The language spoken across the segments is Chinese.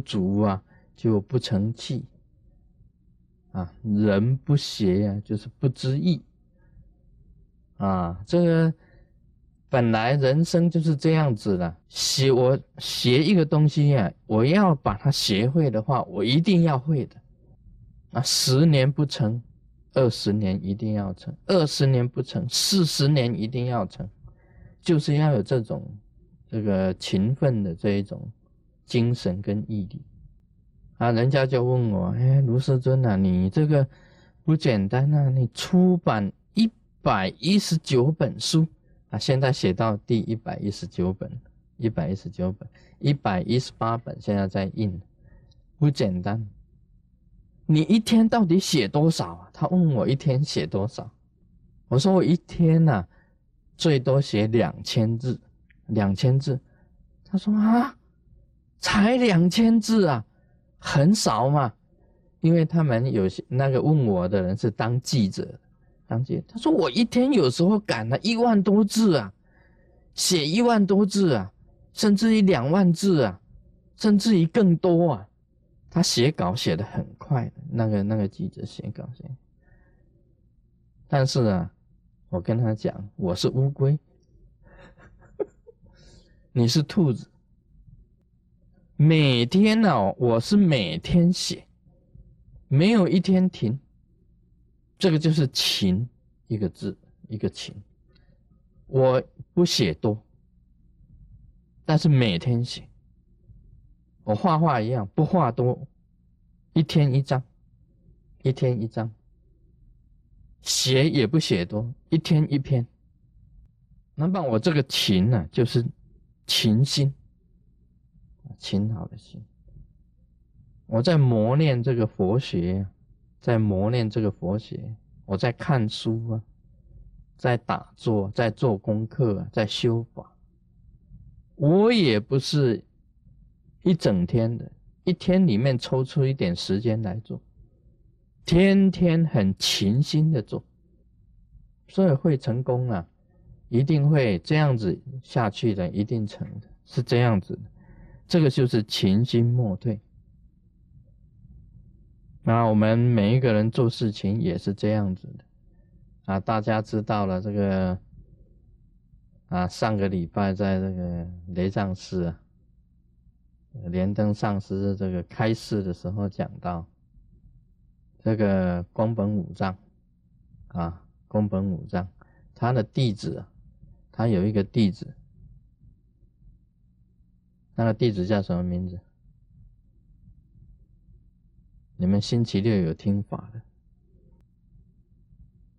足啊，就不成器。啊，人不学呀，就是不知义。啊，这个本来人生就是这样子的。学我学一个东西呀，我要把它学会的话，我一定要会的。啊，十年不成，二十年一定要成；二十年不成，四十年一定要成。就是要有这种这个勤奋的这一种精神跟毅力。啊，人家就问我，哎，卢师尊啊，你这个不简单啊！你出版一百一十九本书啊，现在写到第一百一十九本，一百一十九本，一百一十八本现在在印，不简单。你一天到底写多少啊？他问我一天写多少，我说我一天呐，最多写两千字，两千字。他说啊，才两千字啊！很少嘛，因为他们有些那个问我的人是当记者，当记者，他说我一天有时候赶了一万多字啊，写一万多字啊，甚至于两万字啊，甚至于更多啊。他写稿写的很快的，那个那个记者写稿写。但是啊，我跟他讲，我是乌龟，你是兔子。每天呢，我是每天写，没有一天停。这个就是勤，一个字，一个勤。我不写多，但是每天写。我画画一样，不画多，一天一张，一天一张。写也不写多，一天一篇。那么我这个勤呢，就是勤心。勤劳的心，我在磨练这个佛学，在磨练这个佛学，我在看书啊，在打坐，在做功课，在修法。我也不是一整天的，一天里面抽出一点时间来做，天天很勤心的做，所以会成功啊，一定会这样子下去的，一定成的，是这样子的。这个就是勤心莫退。那我们每一个人做事情也是这样子的啊！大家知道了这个啊，上个礼拜在这个雷藏寺啊，莲灯上师这个开示的时候讲到，这个宫本武藏啊，宫本武藏他的弟子，他有一个弟子。那个弟子叫什么名字？你们星期六有听法的，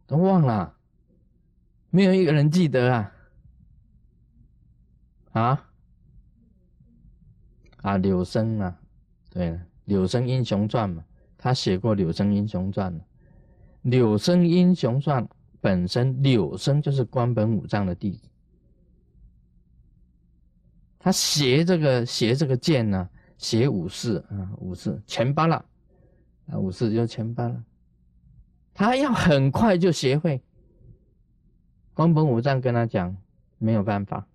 都忘了，没有一个人记得啊！啊啊，柳生啊，对，《柳生英雄传》嘛，他写过《柳生英雄传》《柳生英雄传》本身，柳生就是关本武藏的弟子。他学这个学这个剑呢，学武士啊，武士前八了啊，武士就前八了。他要很快就学会。关本武藏跟他讲没有办法。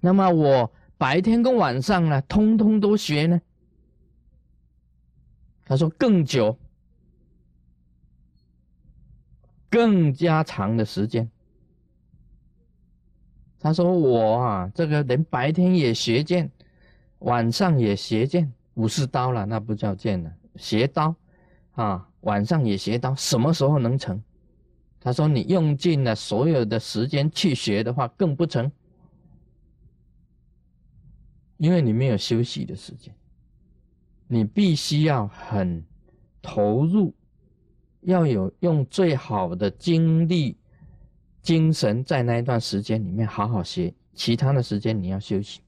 那么我白天跟晚上呢，通通都学呢。他说更久，更加长的时间。他说：“我啊，这个人白天也学剑，晚上也学剑，武士刀了，那不叫剑了，学刀啊，晚上也学刀，什么时候能成？”他说：“你用尽了所有的时间去学的话，更不成，因为你没有休息的时间，你必须要很投入，要有用最好的精力。”精神在那一段时间里面好好学，其他的时间你要休息，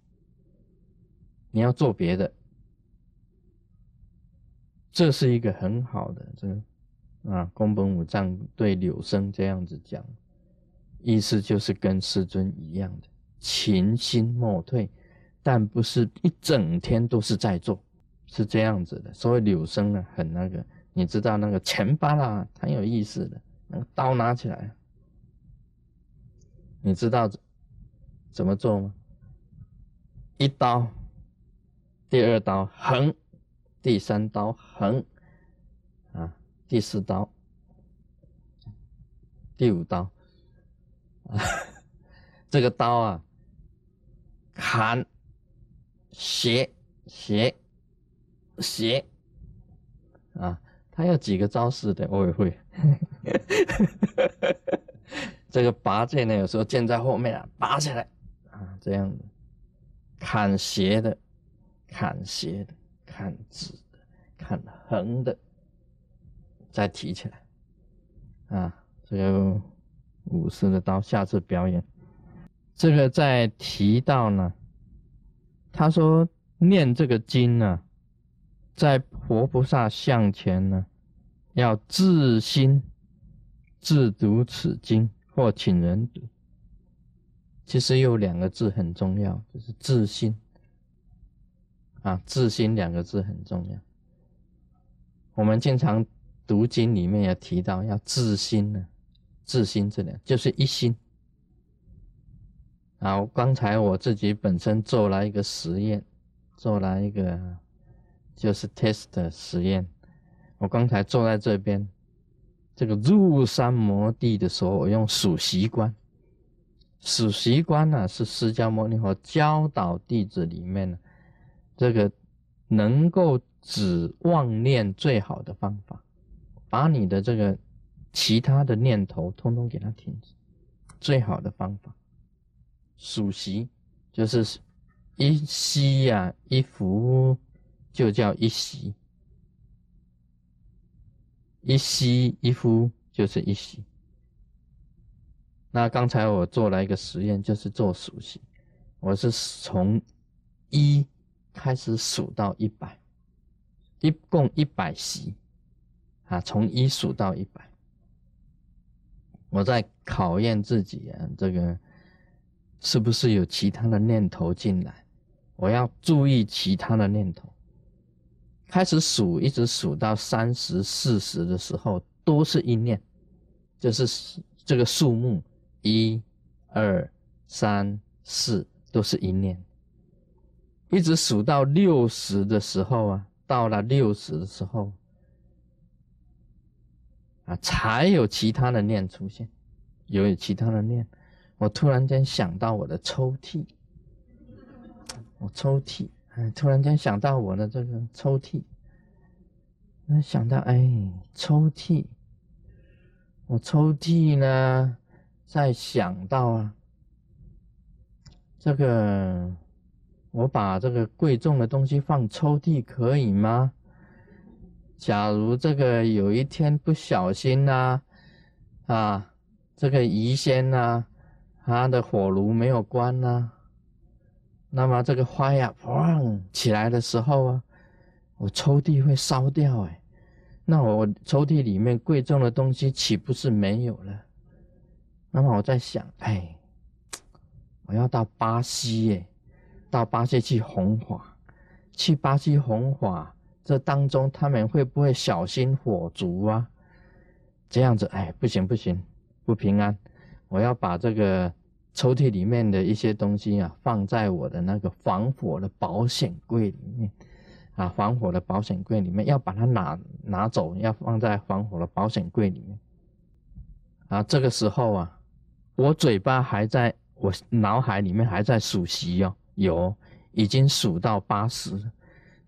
你要做别的。这是一个很好的这个啊，宫本武藏对柳生这样子讲，意思就是跟师尊一样的勤心莫退，但不是一整天都是在做，是这样子的。所以柳生呢，很那个，你知道那个前巴拉很有意思的，那个刀拿起来。你知道怎么做吗？一刀第二刀横，第三刀横，啊，第四刀，第五刀，啊，这个刀啊，砍，斜，斜，斜，啊，他要几个招式的，我也会。呵呵呵呵这个拔剑呢，有时候剑在后面啊，拔起来，啊，这样子，砍斜的，砍斜的，砍直的，砍横的，再提起来，啊，这个武士的刀，下次表演。这个在提到呢，他说念这个经呢，在活菩萨像前呢，要自心自读此经。或请人读，其实有两个字很重要，就是自心。啊，自心两个字很重要。我们经常读经里面也提到要自心呢，自心这两就是一心。好，刚才我自己本身做了一个实验，做了一个就是 test 实验。我刚才坐在这边。这个入山摩地的时候，我用数息观。数息观呢，是释迦牟尼佛教导弟子里面呢，这个能够止妄念最好的方法，把你的这个其他的念头通通给它停止，最好的方法。数息就是一息呀，一伏就叫一息。一吸一呼就是一吸。那刚才我做了一个实验，就是做数息，我是从一开始数到一百，一共一百息，啊，从一数到一百，我在考验自己啊，这个是不是有其他的念头进来？我要注意其他的念头。开始数，一直数到三十四十的时候，都是一念，就是这个数目，一、二、三、四，都是一念。一直数到六十的时候啊，到了六十的时候，啊，才有其他的念出现，有其他的念。我突然间想到我的抽屉，我抽屉。哎，突然间想到我的这个抽屉，那想到哎，抽屉，我抽屉呢，在想到啊，这个我把这个贵重的东西放抽屉可以吗？假如这个有一天不小心呐，啊，这个鱼仙呐，它的火炉没有关呐。那么这个花呀，砰起来的时候啊，我抽屉会烧掉哎，那我抽屉里面贵重的东西岂不是没有了？那么我在想，哎，我要到巴西耶，到巴西去红火，去巴西红火，这当中他们会不会小心火烛啊？这样子，哎，不行不行，不平安，我要把这个。抽屉里面的一些东西啊，放在我的那个防火的保险柜里面，啊，防火的保险柜里面要把它拿拿走，要放在防火的保险柜里面。啊，这个时候啊，我嘴巴还在我脑海里面还在数息哦，有已经数到八十，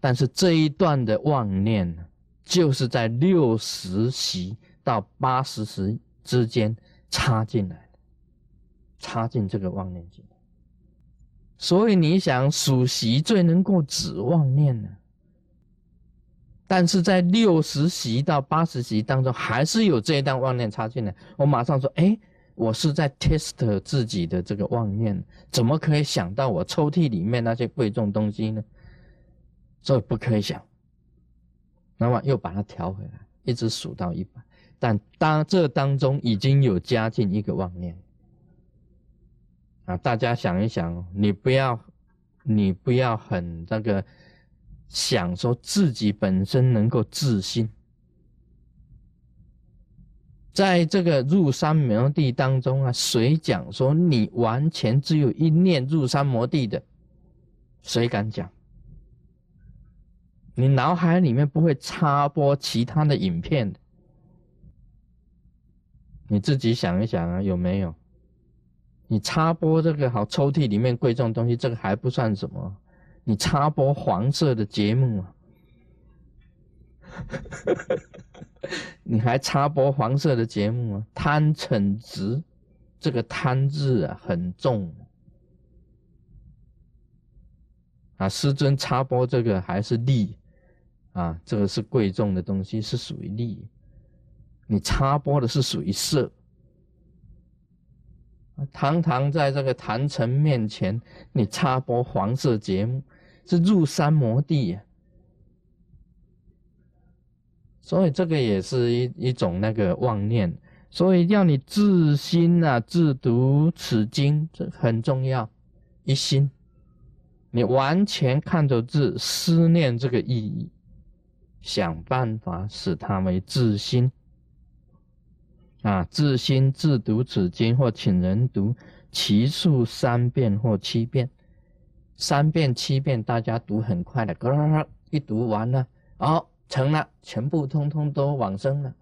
但是这一段的妄念就是在六十息到八十时之间插进来。插进这个妄念进来，所以你想数息最能够止妄念呢？但是在六十息到八十息当中，还是有这一段妄念插进来。我马上说：“哎，我是在 test 自己的这个妄念，怎么可以想到我抽屉里面那些贵重东西呢？所以不可以想。那么又把它调回来，一直数到一百，但当这当中已经有加进一个妄念。啊，大家想一想，你不要，你不要很那个想说自己本身能够自信，在这个入山摩地当中啊，谁讲说你完全只有一念入山摩地的？谁敢讲？你脑海里面不会插播其他的影片的。你自己想一想啊，有没有？你插播这个好抽屉里面贵重东西，这个还不算什么。你插播黄色的节目啊，你还插播黄色的节目啊？贪嗔执，这个贪字啊很重啊。师尊插播这个还是利啊，这个是贵重的东西，是属于利。你插播的是属于色。堂堂在这个坛城面前，你插播黄色节目，是入山摩地呀。所以这个也是一一种那个妄念，所以要你自心啊，自读此经，这很重要。一心，你完全看着字，思念这个意义，想办法使它为自心。啊，自心自读此经，或请人读，其数三遍或七遍，三遍七遍，大家读很快的，咯咯咯，一读完了，哦，成了，全部通通都往生了。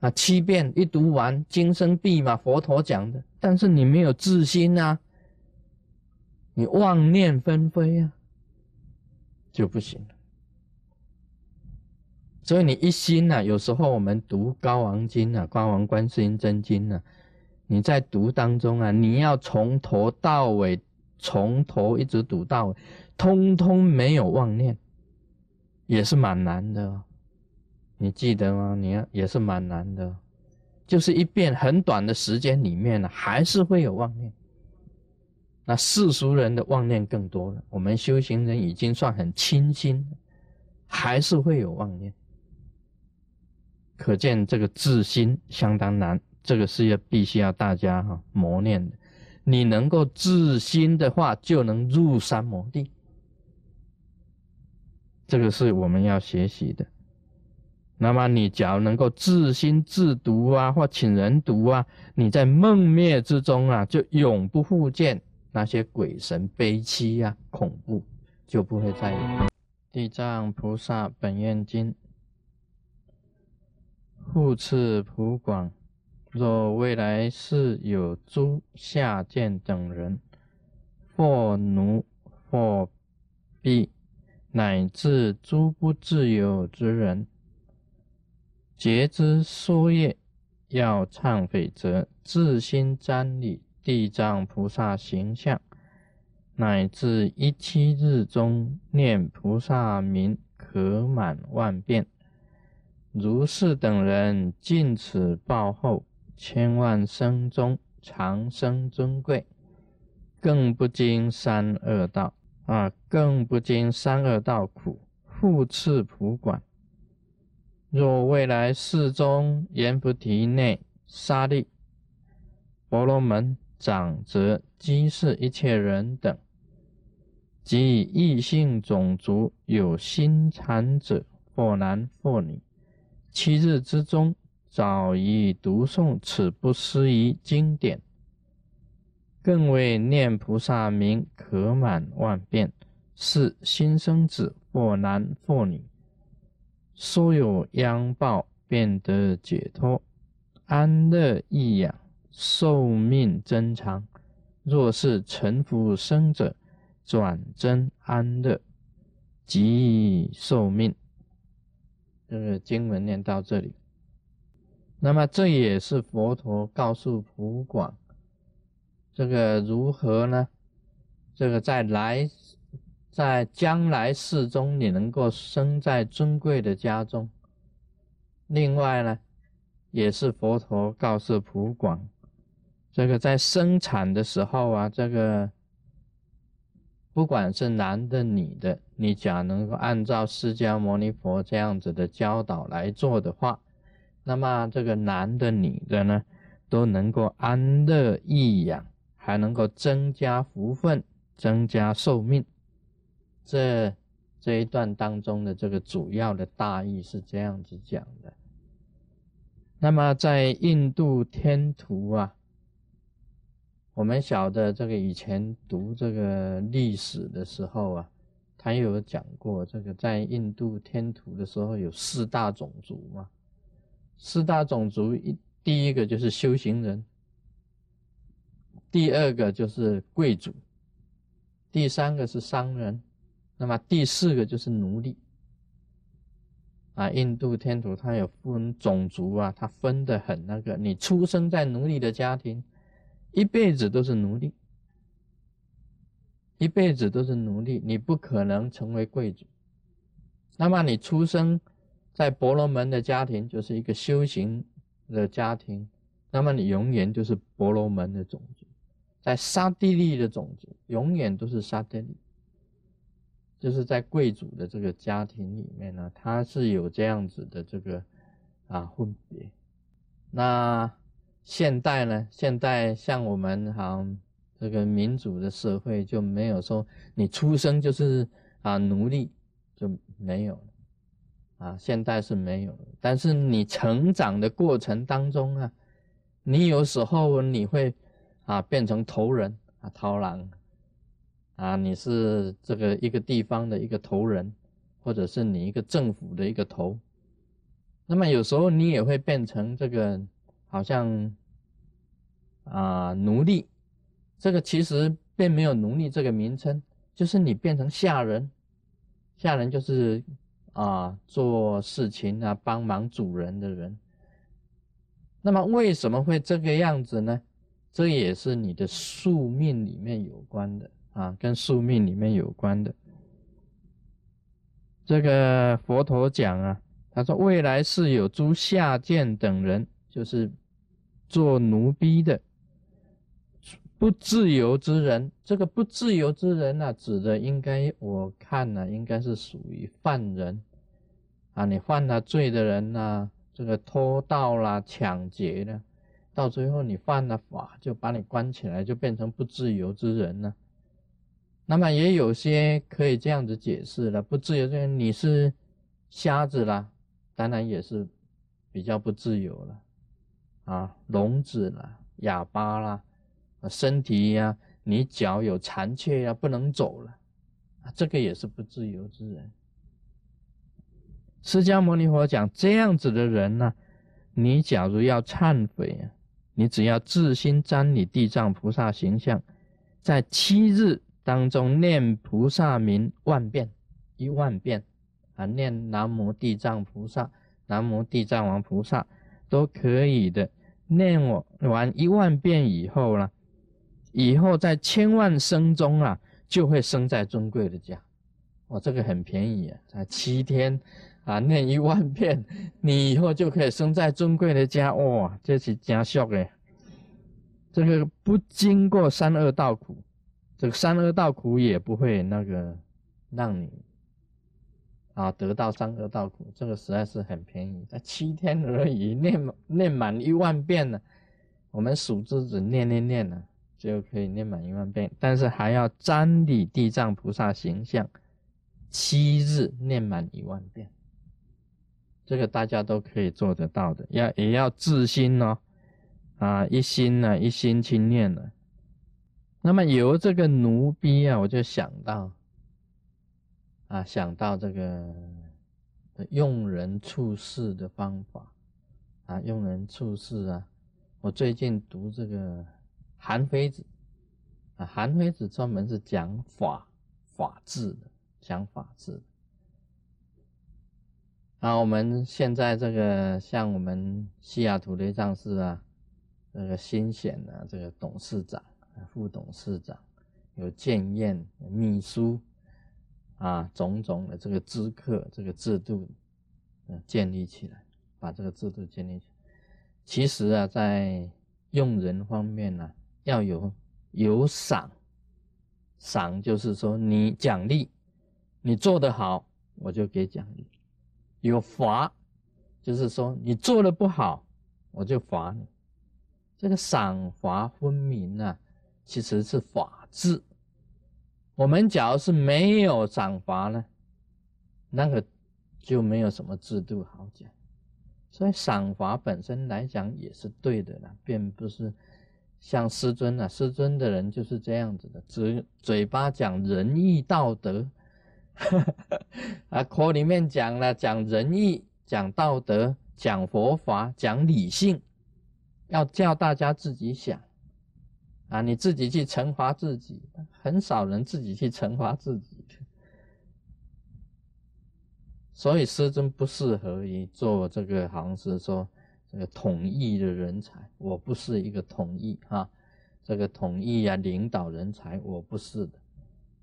啊，七遍一读完，今生必嘛，佛陀讲的，但是你没有自心啊，你妄念纷飞啊，就不行了。所以你一心呐，有时候我们读《高王经》啊，《高王观世音真经》啊，你在读当中啊，你要从头到尾，从头一直读到尾，通通没有妄念，也是蛮难的。你记得吗？你要也是蛮难的，就是一遍很短的时间里面呢，还是会有妄念。那世俗人的妄念更多了，我们修行人已经算很清心，还是会有妄念。可见这个自心相当难，这个是要必须要大家哈磨练的。你能够自心的话，就能入三摩地。这个是我们要学习的。那么你假如能够自心自读啊，或请人读啊，你在梦灭之中啊，就永不复见那些鬼神悲戚呀、恐怖，就不会再有。地藏菩萨本愿经。复次普广，若未来世有诸下贱等人，或奴或婢，乃至诸不自由之人，劫之说业，要忏悔者，自心瞻礼地藏菩萨形象，乃至一七日中念菩萨名，可满万遍。如是等人尽此报后，千万生中长生尊贵，更不经三恶道啊，更不经三恶道苦，复次普管。若未来世中阎浮提内沙利婆罗门长者，积世一切人等，及异性种族有心残者，或男或女。七日之中，早已读诵此不思议经典，更为念菩萨名可满万遍。是新生子，或男或女，所有殃报，便得解脱，安乐益养，寿命增长。若是臣服生者，转增安乐，即寿命。这个经文念到这里，那么这也是佛陀告诉普广，这个如何呢？这个在来，在将来世中，你能够生在尊贵的家中。另外呢，也是佛陀告诉普广，这个在生产的时候啊，这个。不管是男的女的，你假能够按照释迦牟尼佛这样子的教导来做的话，那么这个男的女的呢，都能够安乐益养，还能够增加福分，增加寿命。这这一段当中的这个主要的大意是这样子讲的。那么在印度天图啊。我们晓得这个以前读这个历史的时候啊，他有讲过，这个在印度天土的时候有四大种族嘛，四大种族一第一个就是修行人，第二个就是贵族，第三个是商人，那么第四个就是奴隶。啊，印度天土它有分种族啊，它分的很那个，你出生在奴隶的家庭，一辈子都是奴隶。一辈子都是奴隶，你不可能成为贵族。那么你出生在婆罗门的家庭，就是一个修行的家庭，那么你永远就是婆罗门的种族。在沙地利的种族，永远都是沙地利，就是在贵族的这个家庭里面呢，他是有这样子的这个啊分别。那现代呢？现代像我们好。这个民主的社会就没有说你出生就是啊奴隶就没有了啊，现代是没有，但是你成长的过程当中啊，你有时候你会啊变成头人啊头狼啊，你是这个一个地方的一个头人，或者是你一个政府的一个头，那么有时候你也会变成这个好像啊奴隶。这个其实并没有奴隶这个名称，就是你变成下人，下人就是啊做事情啊帮忙主人的人。那么为什么会这个样子呢？这也是你的宿命里面有关的啊，跟宿命里面有关的。这个佛陀讲啊，他说未来是有诸下贱等人，就是做奴婢的。不自由之人，这个不自由之人呢，指的应该我看呢，应该是属于犯人啊。你犯了罪的人呢，这个偷盗啦、抢劫的，到最后你犯了法，就把你关起来，就变成不自由之人了。那么也有些可以这样子解释了，不自由之人，你是瞎子啦，当然也是比较不自由了啊，聋子啦、哑巴啦。身体呀，你脚有残缺呀，不能走了，啊，这个也是不自由之人。释迦牟尼佛讲，这样子的人呢，你假如要忏悔啊，你只要自心瞻礼地藏菩萨形象，在七日当中念菩萨名万遍，一万遍啊，念南无地藏菩萨、南无地藏王菩萨都可以的。念我完一万遍以后呢？以后在千万生中啊，就会生在尊贵的家。哇，这个很便宜啊，才七天啊，念一万遍，你以后就可以生在尊贵的家。哇，这是家孝诶，这个不经过三恶道苦，这个三恶道苦也不会那个让你啊得到三恶道苦。这个实在是很便宜，才七天而已，念念满一万遍呢。我们数日子念念念呢。就可以念满一万遍，但是还要瞻礼地藏菩萨形象，七日念满一万遍，这个大家都可以做得到的。要也要自心哦，啊，一心呢，一心去念了。那么由这个奴婢啊，我就想到，啊，想到这个用人处事的方法，啊，用人处事啊，我最近读这个。韩非子啊，韩非子专门是讲法法治的，讲法治。啊，我们现在这个像我们西雅图雷藏寺啊，这个新选的这个董事长、副董事长，有建宴、秘书啊，种种的这个资客这个制度，嗯，建立起来，把这个制度建立起来。其实啊，在用人方面呢。要有有赏，赏就是说你奖励，你做得好我就给奖励；有罚，就是说你做的不好我就罚你。这个赏罚分明啊，其实是法治。我们假如是没有赏罚呢，那个就没有什么制度好讲。所以赏罚本身来讲也是对的了，并不是。像师尊啊，师尊的人就是这样子的，嘴嘴巴讲仁义道德，啊，课里面讲了，讲仁义，讲道德，讲佛法，讲理性，要叫大家自己想啊，你自己去惩罚自己，很少人自己去惩罚自己。所以师尊不适合于做这个，好像是说这个统一的人才，我不是一个统一啊，这个统一啊，领导人才我不是的，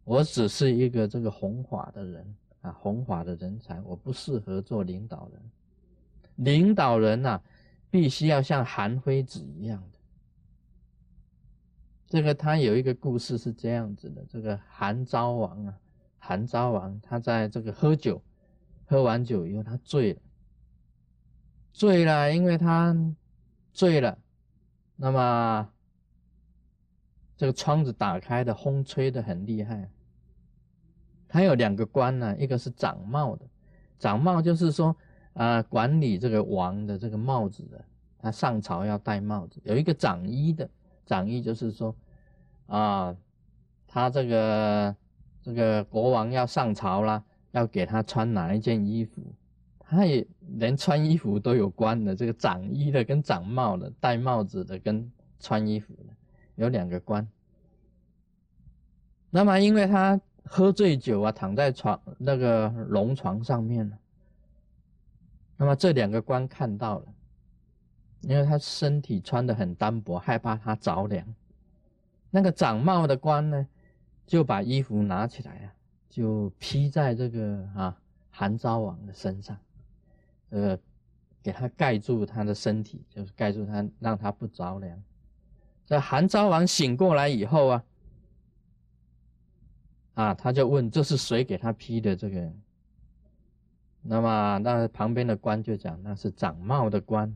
我只是一个这个弘法的人啊，弘法的人才，我不适合做领导人。领导人呐，必须要像韩非子一样的。这个他有一个故事是这样子的，这个韩昭王啊，韩昭王他在这个喝酒。喝完酒以后，他醉了，醉了，因为他醉了。那么这个窗子打开的，风吹的很厉害。他有两个官呢，一个是长帽的，长帽就是说啊，管理这个王的这个帽子的，他上朝要戴帽子。有一个长衣的，长衣就是说啊，他这个这个国王要上朝啦。要给他穿哪一件衣服，他也连穿衣服都有关的。这个长衣的跟长帽的，戴帽子的跟穿衣服的，有两个官。那么因为他喝醉酒啊，躺在床那个龙床上面了。那么这两个官看到了，因为他身体穿的很单薄，害怕他着凉。那个长帽的官呢，就把衣服拿起来啊。就披在这个啊韩昭王的身上，呃，给他盖住他的身体，就是盖住他，让他不着凉。这韩昭王醒过来以后啊，啊，他就问这是谁给他披的这个？那么那旁边的官就讲那是长帽的官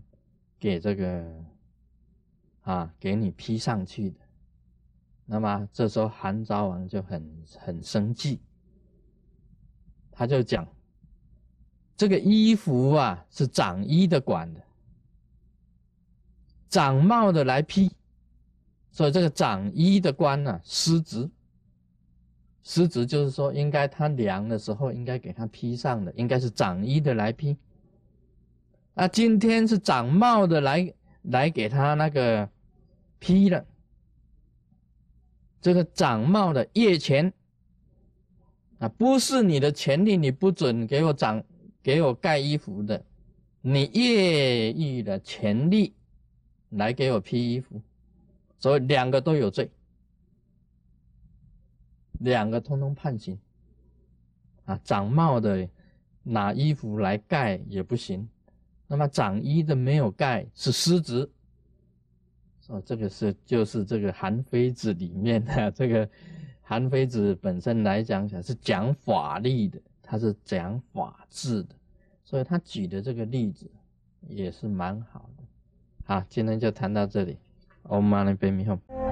给这个啊给你披上去的。那么这时候韩昭王就很很生气。他就讲，这个衣服啊是长衣的管的，长帽的来批，所以这个长衣的官呢失职。失职就是说，应该他凉的时候应该给他披上的，应该是长衣的来批。那今天是长帽的来来给他那个批了，这个长帽的夜前。啊，不是你的权利，你不准给我长，给我盖衣服的，你越狱的权利来给我披衣服，所以两个都有罪，两个通通判刑。啊，长帽的拿衣服来盖也不行，那么长衣的没有盖是失职。哦，这个是就是这个韩非子里面的 这个。韩非子本身来讲讲是讲法律的，他是讲法治的，所以他举的这个例子也是蛮好的。好，今天就谈到这里，Om Mani Padme Hum。